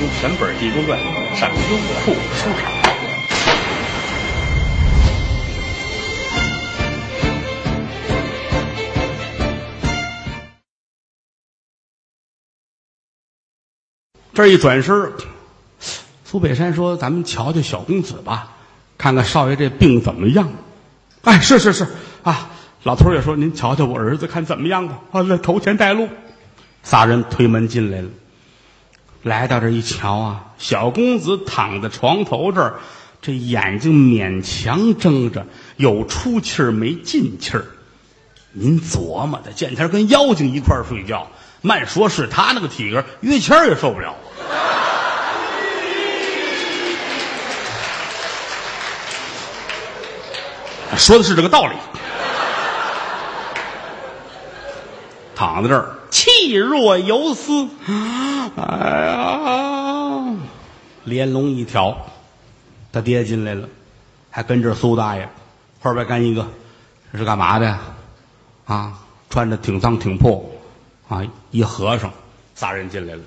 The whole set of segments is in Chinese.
由全本《地中传》上优酷收看。这一转身，苏北山说：“咱们瞧瞧小公子吧，看看少爷这病怎么样。”哎，是是是啊，老头儿也说：“您瞧瞧我儿子，看怎么样吧。”啊，那头前带路，仨人推门进来了。来到这一瞧啊，小公子躺在床头这儿，这眼睛勉强睁着，有出气儿没进气儿。您琢磨的，见天跟妖精一块儿睡觉，慢说是他那个体格，于谦儿也受不了。说的是这个道理。躺在这儿，气若游丝。哎呀，连龙一挑，他爹进来了，还跟着苏大爷，后边跟一个，这是干嘛的呀？啊，穿着挺脏挺破，啊，一和尚，仨人进来了，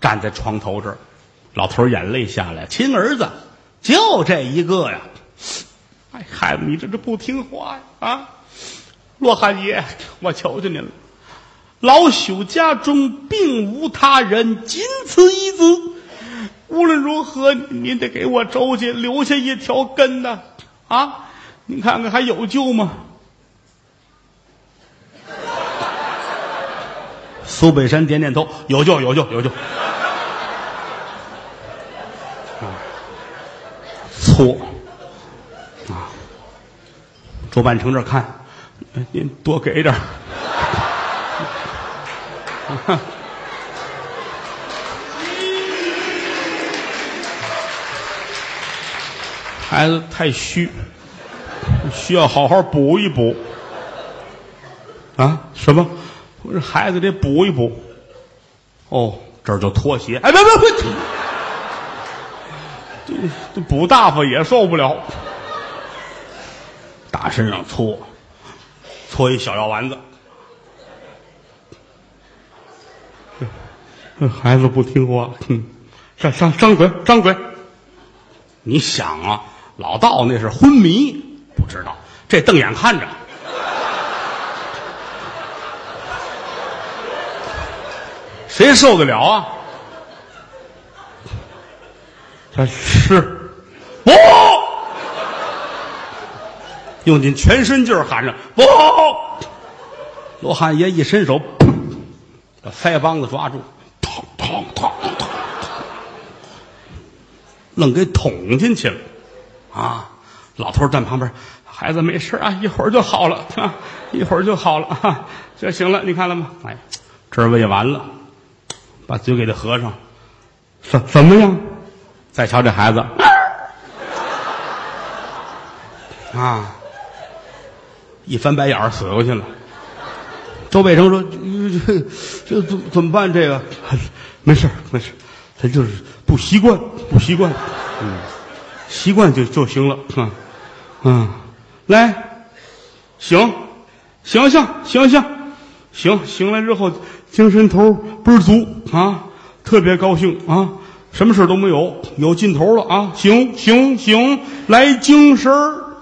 站在床头这儿，老头儿眼泪下来，亲儿子就这一个呀。哎，孩子，你这这不听话呀！啊，罗汉爷，我求求您了，老朽家中并无他人，仅此一子。无论如何，您得给我周家留下一条根呐！啊，您看看还有救吗？苏北山点点头，有救，有救，有救。啊，错。啊，周半成这看，您多给点。孩子太虚，需要好好补一补。啊？什么？我说孩子得补一补。哦，这就脱鞋。哎，别别别！这这补大发也受不了。打身上搓，搓一小药丸子。孩子不听话，哼，张张张嘴，张嘴。你想啊，老道那是昏迷，不知道这瞪眼看着，谁受得了啊？他是不。用尽全身劲儿喊着“不”，罗汉爷一伸手，把腮帮子抓住，砰砰砰砰，愣给捅进去了。啊！老头站旁边，孩子没事啊，一会儿就好了啊，一会儿就好了啊，这行了，你看了吗？哎，这儿喂完了，把嘴给他合上，怎怎么样？再瞧这孩子，啊！一翻白眼儿死过去了。周北成说：“这这怎怎么办？这个 没事没事他就是不习惯，不习惯，嗯，习惯就就行了，啊，嗯，来，醒，醒醒醒醒醒醒来之后，精神头倍儿足啊，特别高兴啊，什么事都没有，有劲头了啊，醒醒醒，来精神儿，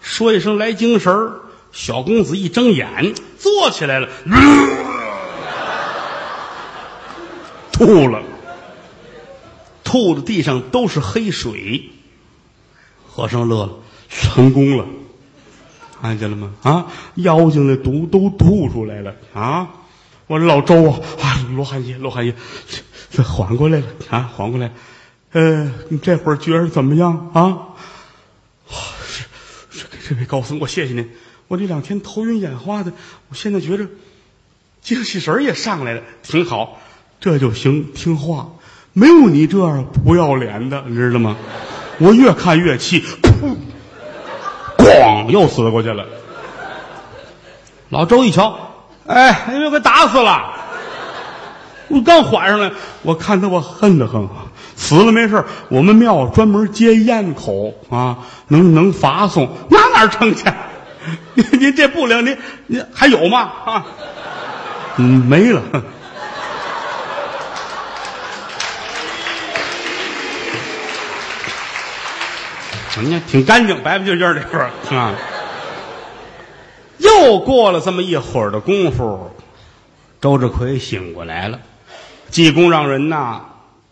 说一声来精神儿。小公子一睁眼，坐起来了，吐了，吐的地上都是黑水。和尚乐了，成功了，看见了吗？啊，妖精的毒都吐出来了啊！我说老周啊，啊，罗汉爷，罗汉爷，这缓过来了啊，缓过来。呃，你这会儿觉着怎么样啊？是是，这位高僧，我谢谢您。我这两天头晕眼花的，我现在觉着精气神儿也上来了，挺好，这就行，听话，没有你这样不要脸的，你知道吗？我越看越气，噗，咣，又死过去了。老周一瞧，哎，你又给打死了！我刚缓上来，我看他我恨得很，死了没事我们庙专门接咽口啊，能能发送，那哪成去？您 您这不灵，您您还有吗？啊，嗯，没了。你看，挺干净，白白净净的是啊。又过了这么一会儿的功夫，周志奎醒过来了。济公让人呐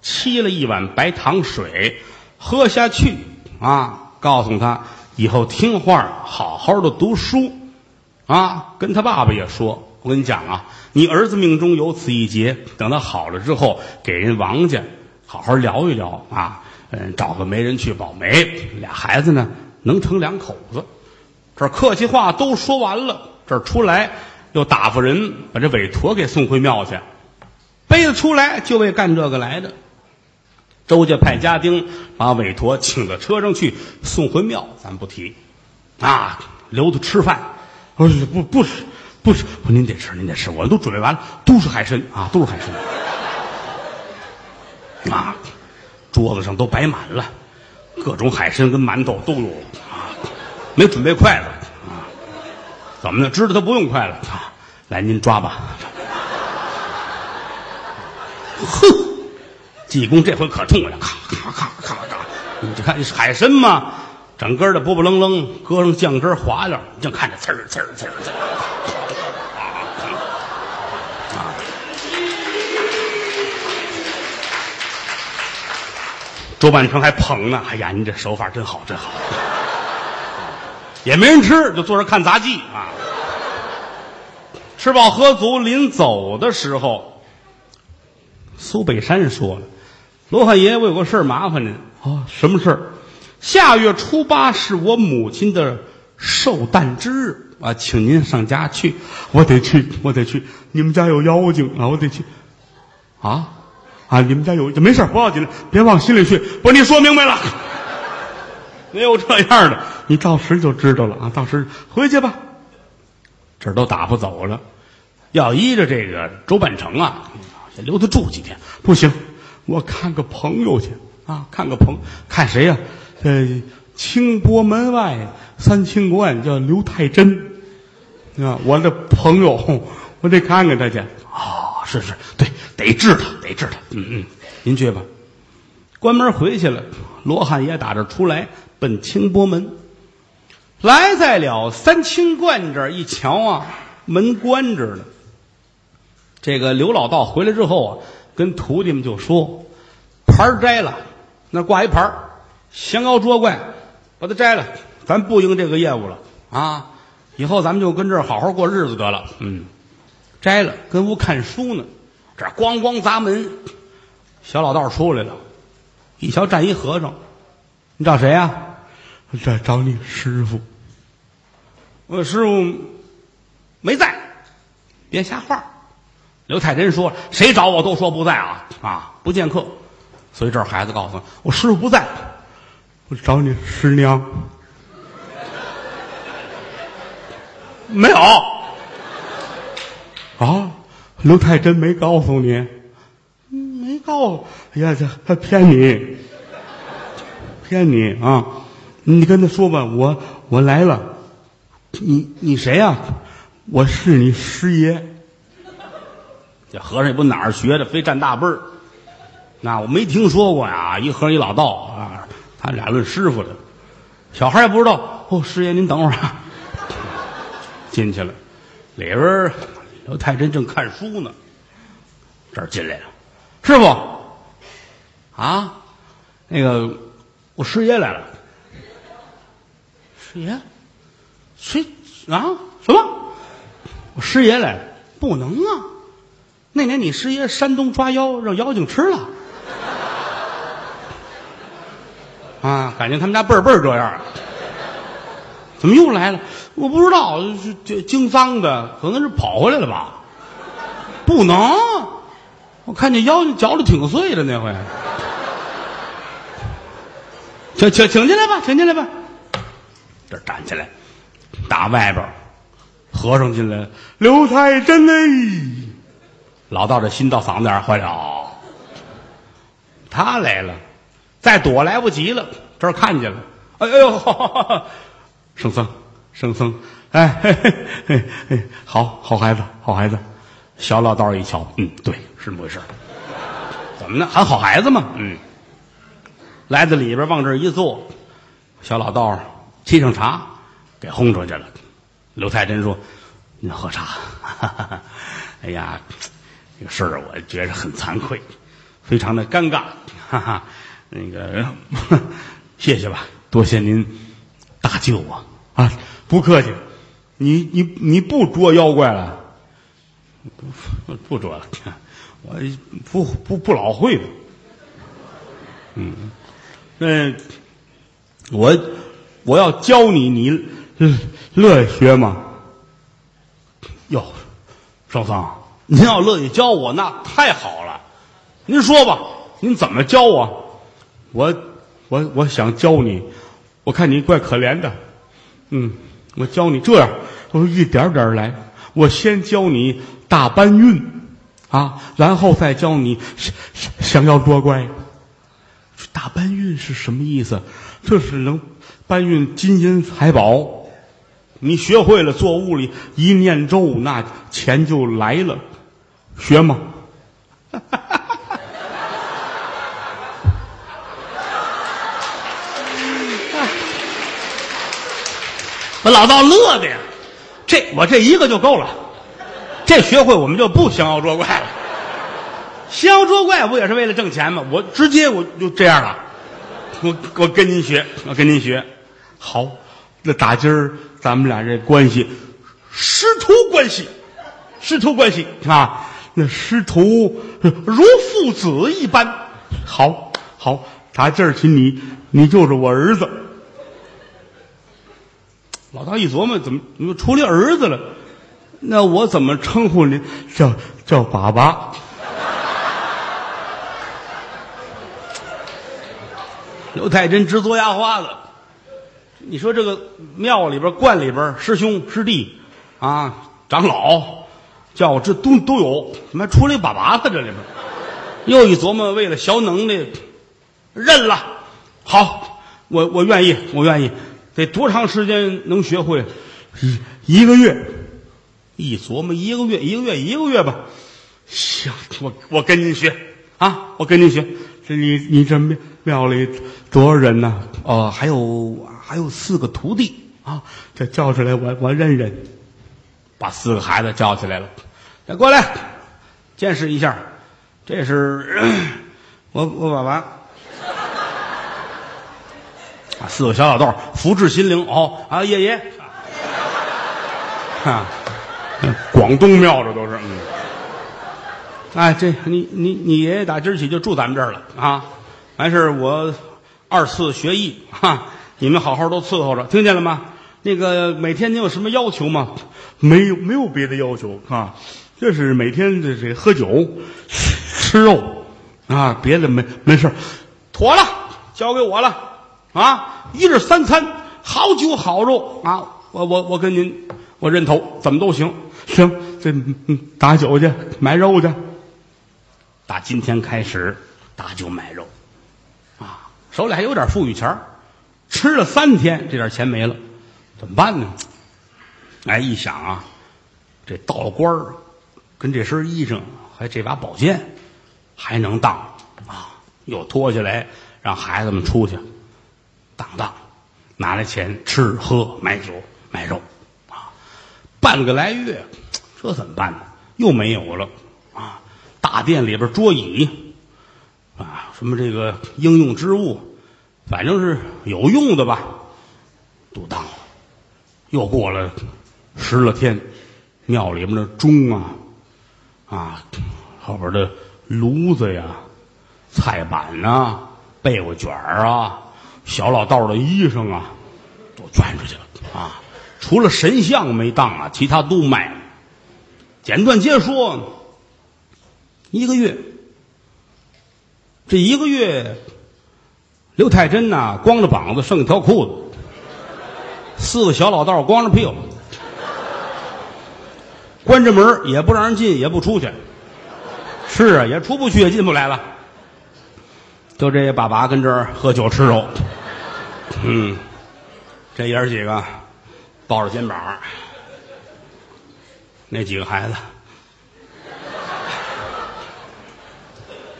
沏了一碗白糖水，喝下去啊，告诉他以后听话，好好的读书啊。跟他爸爸也说：“我跟你讲啊，你儿子命中有此一劫，等他好了之后，给人王家好好聊一聊啊，嗯，找个媒人去保媒，俩孩子呢能成两口子。”这客气话都说完了，这出来又打发人把这韦陀给送回庙去，背着出来就为干这个来的。周家派家丁把韦陀请到车上去送回庙，咱不提啊，留他吃饭。不是不不是不是，不您得吃您得吃，我都准备完了，都是海参啊，都是海参啊，桌子上都摆满了，各种海参跟馒头都有啊。没准备筷子啊？怎么的？知道他不用筷子啊？来，您抓吧。哼，济公这回可痛快了，咔咔咔咔咔！你就看海参嘛，整根的波波楞楞，搁上酱汁滑溜，你就看着呲儿呲儿呲儿呲儿。周半成还捧呢，哎呀，您这手法真好，真好。也没人吃，就坐着看杂技啊。吃饱喝足，临走的时候，苏北山说了：“罗汉爷，我有个事儿麻烦您啊。什么事儿？下月初八是我母亲的寿诞之日啊，请您上家去。我得去，我得去。你们家有妖精啊，我得去。啊啊，你们家有没事不要紧，别往心里去。不，你说明白了。”没有这样的，你到时就知道了啊！到时回去吧，这儿都打发走了。要依着这个周半成啊，先留他住几天。不行，我看个朋友去啊，看个朋，看谁呀？呃，清波门外三清观叫刘太真啊，我的朋友，我得看看他去。啊，是是，对，得治他，得治他。嗯嗯，您去吧。关门回去了，罗汉爷打这出来。奔清波门，来在了三清观这儿一瞧啊，门关着呢。这个刘老道回来之后啊，跟徒弟们就说：“牌摘了，那挂一牌降妖捉怪，把它摘了，咱不应这个业务了啊！以后咱们就跟这儿好好过日子得了。”嗯，摘了，跟屋看书呢。这咣咣砸门，小老道出来了，一瞧站一和尚。你找谁呀？我找找你师傅。我师傅没在，别瞎话。刘太真说：“谁找我都说不在啊啊，不见客。”所以这孩子告诉我：“我师傅不在，我找你师娘。”没有啊？刘太真没告诉你？没告。哎呀，这他骗你。骗你啊！你跟他说吧，我我来了。你你谁呀？我是你师爷。这和尚也不哪儿学的，非占大辈儿。那我没听说过呀，一和尚一老道啊，他俩论师傅的。小孩也不知道。哦，师爷您等会儿啊。进去了，里边刘太真正看书呢。这儿进来了，师傅啊，那个。我师爷来了，师爷，谁啊？什么？我师爷来了？不能啊！那年你师爷山东抓妖，让妖精吃了。啊，感觉他们家辈儿辈儿这样。怎么又来了？我不知道，是经丧的，可能是跑回来了吧？不能！我看见妖精嚼的挺碎的那回。请请请进来吧，请进来吧。这站起来，打外边，和尚进来，刘太真嘞！老道这心到嗓子眼坏了，他来了，再躲来不及了。这儿看见了，哎呦，圣僧，圣僧，哎，嘿嘿嘿，好好孩子，好孩子。小老道一瞧，嗯，对，是这么回事怎么呢？喊好孩子嘛，嗯。来到里边，往这一坐，小老道沏上茶，给轰出去了。刘太真说：“您喝茶。哈哈哎呀，这个事儿我觉着很惭愧，非常的尴尬。哈哈，那个谢谢吧，多谢您搭救我啊！不客气，你你你不捉妖怪了？不不捉了，我不不不老会的。嗯，那我我要教你，你乐乐学吗？哟，少桑，您要乐意教我，那太好了。您说吧，您怎么教我？我我我想教你，我看你怪可怜的，嗯，我教你这样，我一点点来。我先教你大搬运，啊，然后再教你想想要捉怪。大搬运是什么意思？这是能搬运金银财宝。你学会了，做屋里一念咒，那钱就来了。学吗？把老道乐的呀！这我这一个就够了，这学会我们就不降妖捉怪了。降妖捉怪不也是为了挣钱吗？我直接我就这样了，我我跟您学，我跟您学。好，那打今儿咱们俩这关系，师徒关系，师徒关系啊，那师徒如父子一般。好，好，打今儿起你你就是我儿子。老道一琢磨，怎么怎么出来儿子了？那我怎么称呼您？叫叫爸爸。刘太真直嘬牙花子。你说这个庙里边、观里边，师兄师弟啊，长老叫我这都都有，怎么还出来爸爸了？这里边又一琢磨，为了小能耐，认了。好，我我愿意，我愿意。得多长时间能学会？一一个月。一琢磨，一个月，一个月，一个月吧。行，我我跟您学啊，我跟您学。这你你这庙庙里多少人呢？哦，还有还有四个徒弟啊。这叫出来，我我认认。把四个孩子叫起来了，来过来见识一下。这是我我爸爸。啊，四个小老豆福至心灵哦啊，爷爷，啊，广东庙这都是嗯，哎，这你你你爷爷打今儿起就住咱们这儿了啊，完事儿我二次学艺哈，你们好好都伺候着，听见了吗？那个每天你有什么要求吗？没有没有别的要求啊，就是每天这这喝酒吃肉啊，别的没没事妥了，交给我了。啊，一日三餐，好酒好肉啊！我我我跟您，我认头，怎么都行。行，这打酒去，买肉去。打今天开始，打酒买肉，啊，手里还有点富裕钱吃了三天，这点钱没了，怎么办呢？哎，一想啊，这到了官儿，这身衣裳，还这把宝剑，还能当啊？又脱下来，让孩子们出去。当当，拿来钱吃喝买酒买肉，啊，半个来月，这怎么办呢？又没有了啊！大殿里边桌椅，啊，什么这个应用之物，反正是有用的吧，都当了。又过了十来天，庙里面的钟啊，啊，后边的炉子呀、菜板呐、被窝卷儿啊。小老道的衣裳啊，都捐出去了啊！除了神像没当啊，其他都卖了。简短接说，一个月，这一个月，刘太真呐，光着膀子剩一条裤子，四个小老道光着屁股，关着门也不让人进，也不出去。是啊，也出不去，也进不来了。就这爸爸跟这儿喝酒吃肉。嗯，这爷儿几个抱着肩膀，那几个孩子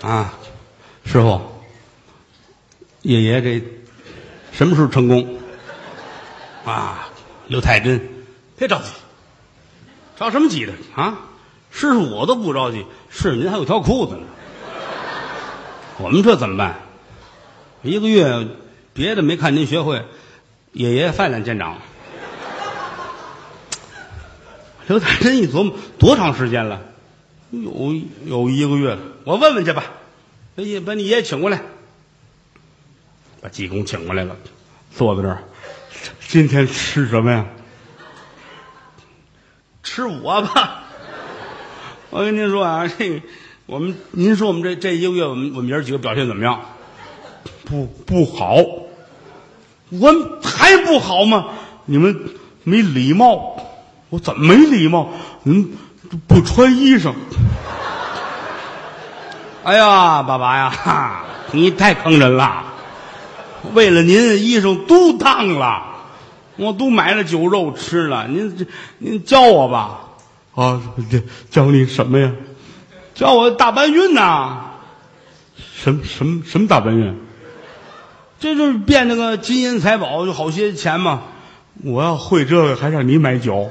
啊，师傅，爷爷这什么时候成功？啊，刘太真，别着急，着什么急的啊？师傅我都不着急，是您还有条裤子呢。我们这怎么办？一个月别的没看您学会，爷爷饭量见长。刘大真一琢磨，多长时间了？有有一个月了。我问问去吧。把爷把你爷爷请过来，把济公请过来了，坐在这儿。今天吃什么呀？吃我吧。我跟您说啊，这个我们您说我们这这一个月，我们我们爷几个表现怎么样？不不好。我还不好吗？你们没礼貌。我怎么没礼貌？您，不穿衣裳。哎呀，爸爸呀，你太坑人了！为了您，衣裳都烫了，我都买了酒肉吃了。您这，您教我吧。啊，这教你什么呀？教我大搬运呐。什么什么什么大搬运？这就是变那个金银财宝，就好些钱嘛。我要会这个，还让你买酒。